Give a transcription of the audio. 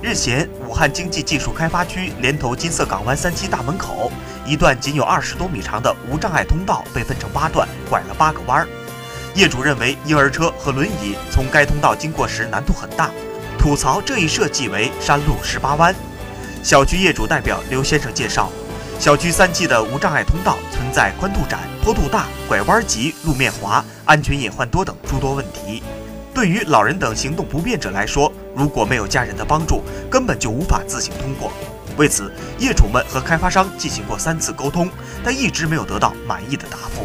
日前，武汉经济技术开发区连头金色港湾三期大门口，一段仅有二十多米长的无障碍通道被分成八段，拐了八个弯儿。业主认为婴儿车和轮椅从该通道经过时难度很大，吐槽这一设计为山路十八弯。小区业主代表刘先生介绍，小区三期的无障碍通道存在宽度窄、坡度大、拐弯急、路面滑、安全隐患多等诸多问题。对于老人等行动不便者来说，如果没有家人的帮助，根本就无法自行通过。为此，业主们和开发商进行过三次沟通，但一直没有得到满意的答复。